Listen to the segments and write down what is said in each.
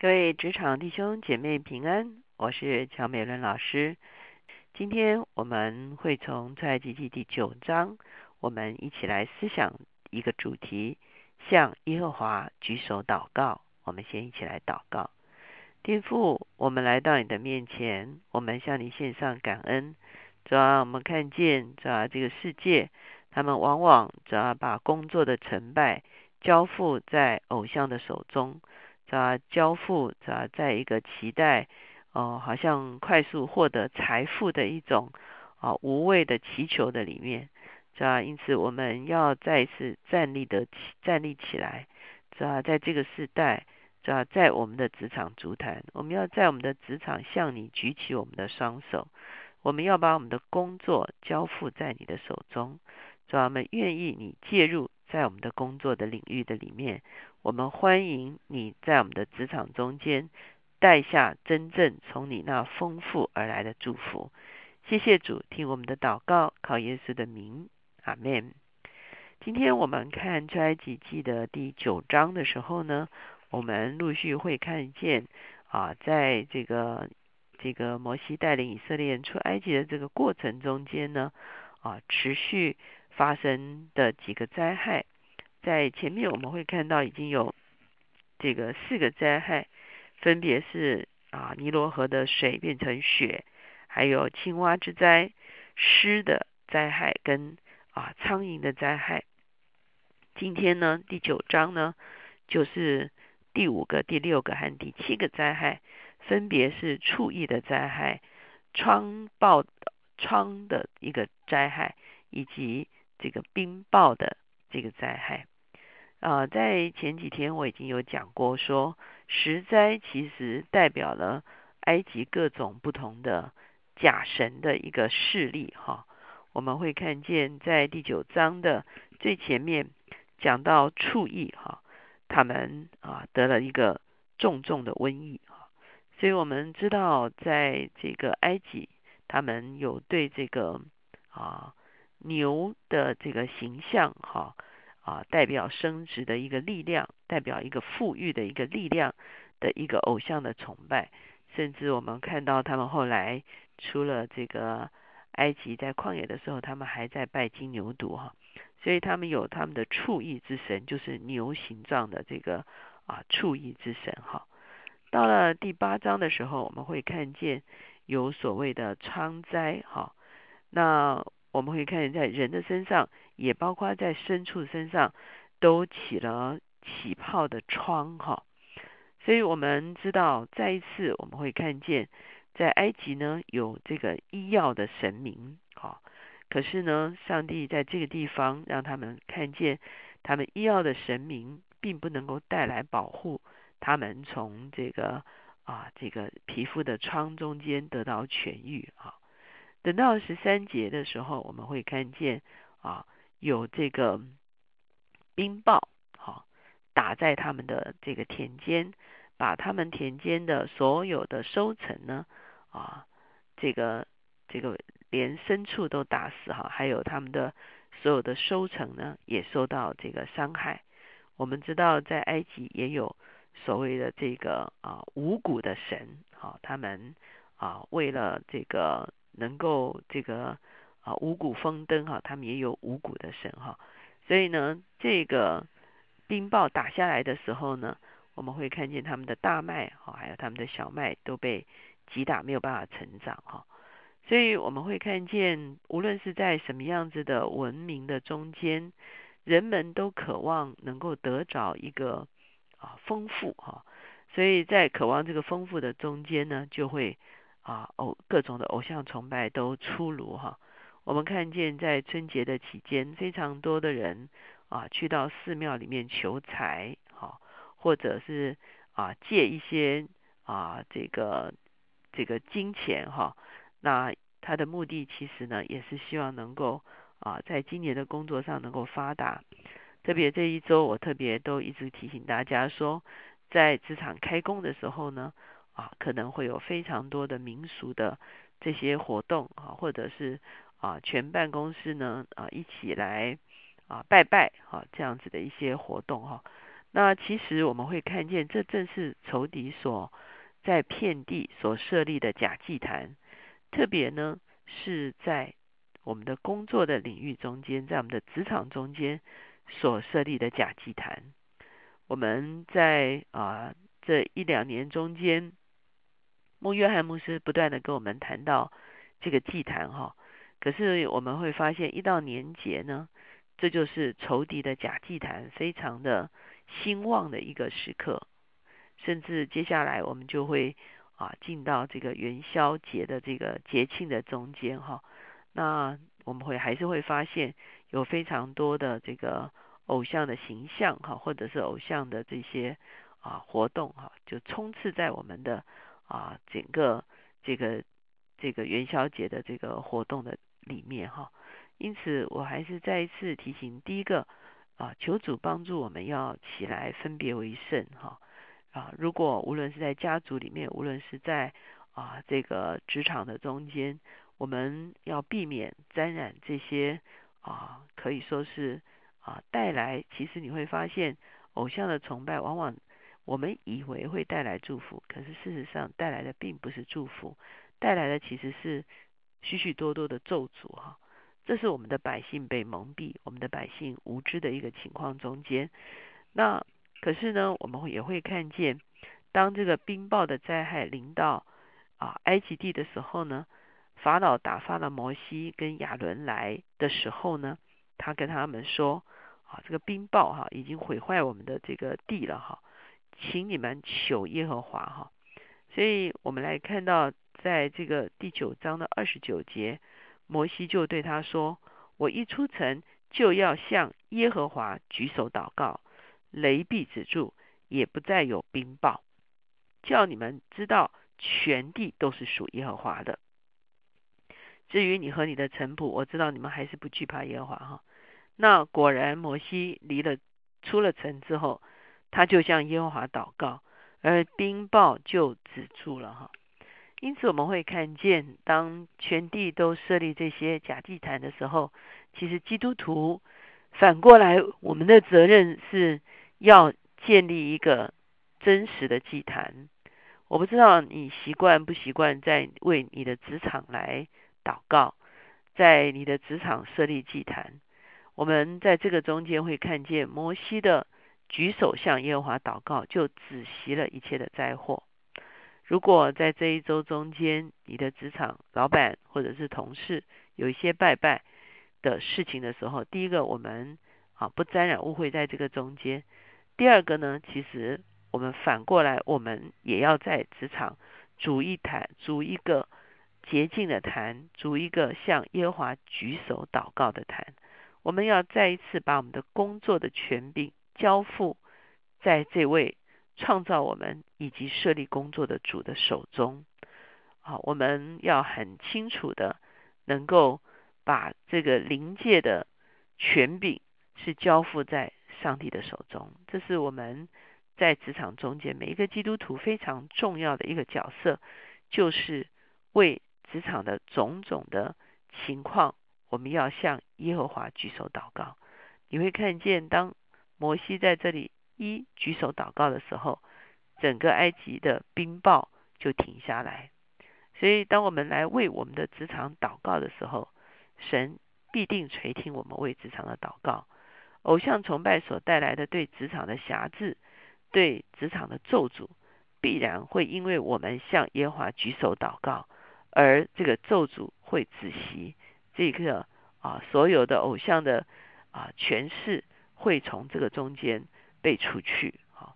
各位职场弟兄姐妹平安，我是乔美伦老师。今天我们会从出埃及记第九章，我们一起来思想一个主题：向耶和华举手祷告。我们先一起来祷告。天父，我们来到你的面前，我们向你献上感恩。主要我们看见，主要这个世界，他们往往主要把工作的成败交付在偶像的手中。啊，交付啊，在一个期待哦，好像快速获得财富的一种啊无谓的祈求的里面，是吧？因此，我们要再一次站立的起，站立起来，是吧？在这个时代，是吧？在我们的职场足坛，我们要在我们的职场向你举起我们的双手，我们要把我们的工作交付在你的手中，是吧？我们愿意你介入在我们的工作的领域的里面。我们欢迎你在我们的职场中间带下真正从你那丰富而来的祝福。谢谢主，听我们的祷告，靠耶稣的名，阿门。今天我们看出埃及记的第九章的时候呢，我们陆续会看见啊，在这个这个摩西带领以色列人出埃及的这个过程中间呢，啊，持续发生的几个灾害。在前面我们会看到已经有这个四个灾害，分别是啊尼罗河的水变成雪，还有青蛙之灾、湿的灾害跟啊苍蝇的灾害。今天呢第九章呢就是第五个、第六个和第七个灾害，分别是畜疫的灾害、疮爆疮的一个灾害，以及这个冰雹的这个灾害。啊，在前几天我已经有讲过，说十灾其实代表了埃及各种不同的假神的一个势力哈。我们会看见在第九章的最前面讲到畜疫哈，他们啊得了一个重重的瘟疫哈，所以我们知道在这个埃及，他们有对这个啊牛的这个形象哈。啊代表生殖的一个力量，代表一个富裕的一个力量的一个偶像的崇拜，甚至我们看到他们后来出了这个埃及，在旷野的时候，他们还在拜金牛犊哈，所以他们有他们的畜意之神，就是牛形状的这个啊畜意之神哈。到了第八章的时候，我们会看见有所谓的疮灾哈，那我们会看见在人的身上。也包括在牲畜身上都起了起泡的疮哈，所以我们知道再一次我们会看见在埃及呢有这个医药的神明哈，可是呢上帝在这个地方让他们看见他们医药的神明并不能够带来保护他们从这个啊这个皮肤的疮中间得到痊愈啊，等到十三节的时候我们会看见啊。有这个冰雹，好打在他们的这个田间，把他们田间的所有的收成呢，啊，这个这个连牲畜都打死哈，还有他们的所有的收成呢，也受到这个伤害。我们知道在埃及也有所谓的这个啊五谷的神，好，他们啊为了这个能够这个。啊，五谷丰登哈，他们也有五谷的神哈，所以呢，这个冰雹打下来的时候呢，我们会看见他们的大麦哈，还有他们的小麦都被击打，没有办法成长哈，所以我们会看见，无论是在什么样子的文明的中间，人们都渴望能够得着一个啊丰富哈，所以在渴望这个丰富的中间呢，就会啊偶各种的偶像崇拜都出炉哈。我们看见在春节的期间，非常多的人啊去到寺庙里面求财，哈，或者是啊借一些啊这个这个金钱哈。那他的目的其实呢，也是希望能够啊在今年的工作上能够发达。特别这一周，我特别都一直提醒大家说，在职场开工的时候呢，啊可能会有非常多的民俗的这些活动啊，或者是。啊，全办公室呢啊一起来啊拜拜哈，这样子的一些活动哈。那其实我们会看见，这正是仇敌所在遍地所设立的假祭坛，特别呢是在我们的工作的领域中间，在我们的职场中间所设立的假祭坛。我们在啊这一两年中间，穆约翰牧师不断的跟我们谈到这个祭坛哈，可是我们会发现，一到年节呢，这就是仇敌的假祭坛，非常的兴旺的一个时刻，甚至接下来我们就会啊进到这个元宵节的这个节庆的中间哈，那我们会还是会发现有非常多的这个。偶像的形象哈，或者是偶像的这些啊活动哈，就充斥在我们的啊整个这个这个元宵节的这个活动的里面哈。因此，我还是再一次提醒，第一个啊，求主帮助我们要起来分别为圣哈啊。如果无论是在家族里面，无论是在啊这个职场的中间，我们要避免沾染这些啊，可以说是。啊，带来其实你会发现，偶像的崇拜往往我们以为会带来祝福，可是事实上带来的并不是祝福，带来的其实是许许多多的咒诅哈。这是我们的百姓被蒙蔽，我们的百姓无知的一个情况中间。那可是呢，我们也会看见，当这个冰雹的灾害临到啊埃及地的时候呢，法老打发了摩西跟亚伦来的时候呢。他跟他们说：“啊，这个冰雹哈已经毁坏我们的这个地了哈，请你们求耶和华哈。”所以我们来看到，在这个第九章的二十九节，摩西就对他说：“我一出城就要向耶和华举手祷告，雷必止住，也不再有冰雹，叫你们知道全地都是属耶和华的。至于你和你的臣仆，我知道你们还是不惧怕耶和华哈。”那果然，摩西离了出了城之后，他就向耶和华祷告，而冰雹就止住了哈。因此，我们会看见，当全地都设立这些假祭坛的时候，其实基督徒反过来，我们的责任是要建立一个真实的祭坛。我不知道你习惯不习惯在为你的职场来祷告，在你的职场设立祭坛。我们在这个中间会看见摩西的举手向耶和华祷告，就止息了一切的灾祸。如果在这一周中间，你的职场老板或者是同事有一些拜拜的事情的时候，第一个我们啊不沾染误会在这个中间；第二个呢，其实我们反过来，我们也要在职场逐一坛，逐一个洁净的坛，逐一个向耶和华举手祷告的坛。我们要再一次把我们的工作的权柄交付在这位创造我们以及设立工作的主的手中。好，我们要很清楚的能够把这个临界的权柄是交付在上帝的手中。这是我们在职场中间每一个基督徒非常重要的一个角色，就是为职场的种种的情况。我们要向耶和华举手祷告。你会看见，当摩西在这里一举手祷告的时候，整个埃及的冰雹就停下来。所以，当我们来为我们的职场祷告的时候，神必定垂听我们为职场的祷告。偶像崇拜所带来的对职场的辖制、对职场的咒诅，必然会因为我们向耶和华举手祷告，而这个咒诅会止息。这个啊，所有的偶像的啊权势会从这个中间被除去，哈。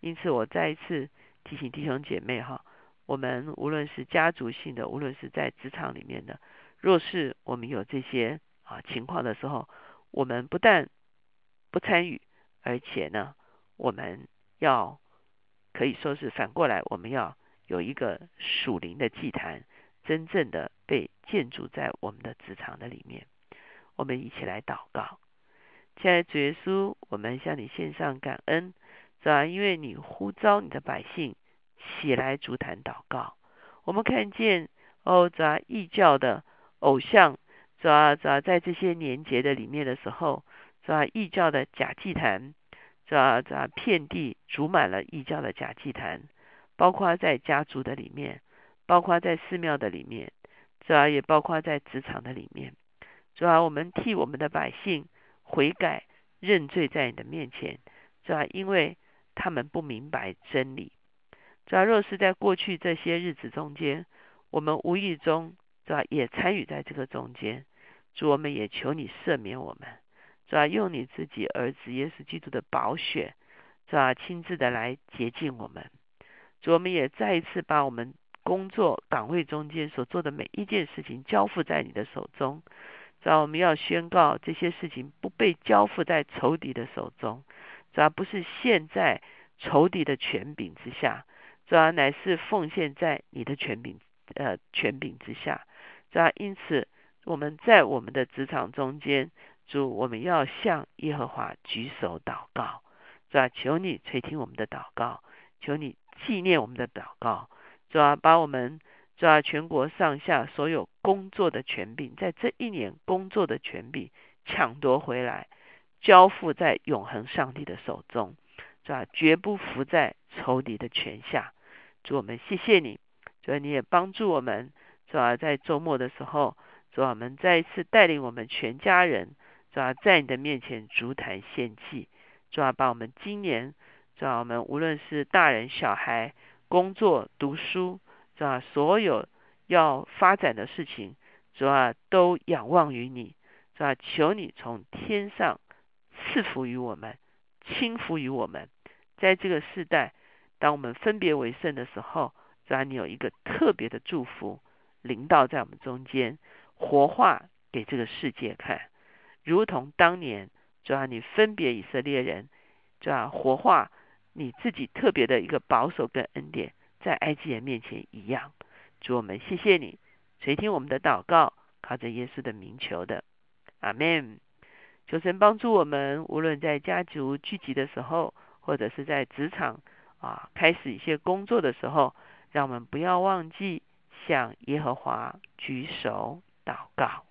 因此，我再一次提醒弟兄姐妹哈，我们无论是家族性的，无论是在职场里面的，若是我们有这些啊情况的时候，我们不但不参与，而且呢，我们要可以说是反过来，我们要有一个属灵的祭坛。真正的被建筑在我们的职场的里面，我们一起来祷告。亲爱的主耶稣，我们向你献上感恩，是吧？因为你呼召你的百姓起来足坛祷告。我们看见哦，这异教的偶像，这这在这些年节的里面的时候，是吧？异教的假祭坛，这这遍地筑满了异教的假祭坛，包括在家族的里面，包括在寺庙的里面，这也包括在职场的里面。主要我们替我们的百姓悔改认罪在你的面前，主要因为他们不明白真理。主啊若是在过去这些日子中间，我们无意中主要也参与在这个中间，主我们也求你赦免我们，主要用你自己儿子耶稣基督的宝血，主要亲自的来洁净我们。主我们也再一次把我们工作岗位中间所做的每一件事情交付在你的手中。主要我们要宣告这些事情不被交付在仇敌的手中，主要不是现在仇敌的权柄之下，主要乃是奉献在你的权柄呃权柄之下。主要因此我们在我们的职场中间，主我们要向耶和华举手祷告，主要求你垂听我们的祷告，求你纪念我们的祷告，主要把我们。抓全国上下所有工作的权柄，在这一年工作的权柄抢夺回来，交付在永恒上帝的手中，抓绝不服在仇敌的权下。主我们谢谢你，主你也帮助我们，抓在周末的时候，主我们再一次带领我们全家人，抓在你的面前足坛献祭，抓把我们今年，抓我们无论是大人小孩，工作读书。是吧？所有要发展的事情，主啊，都仰望于你，是吧？求你从天上赐福于我们，轻福于我们。在这个世代，当我们分别为圣的时候，是吧？你有一个特别的祝福临到在我们中间，活化给这个世界看，如同当年，主啊，你分别以色列人，是吧？活化你自己特别的一个保守跟恩典。在埃及人面前一样，主我们谢谢你，垂听我们的祷告，靠着耶稣的名求的，阿门。求神帮助我们，无论在家族聚集的时候，或者是在职场啊开始一些工作的时候，让我们不要忘记向耶和华举手祷告。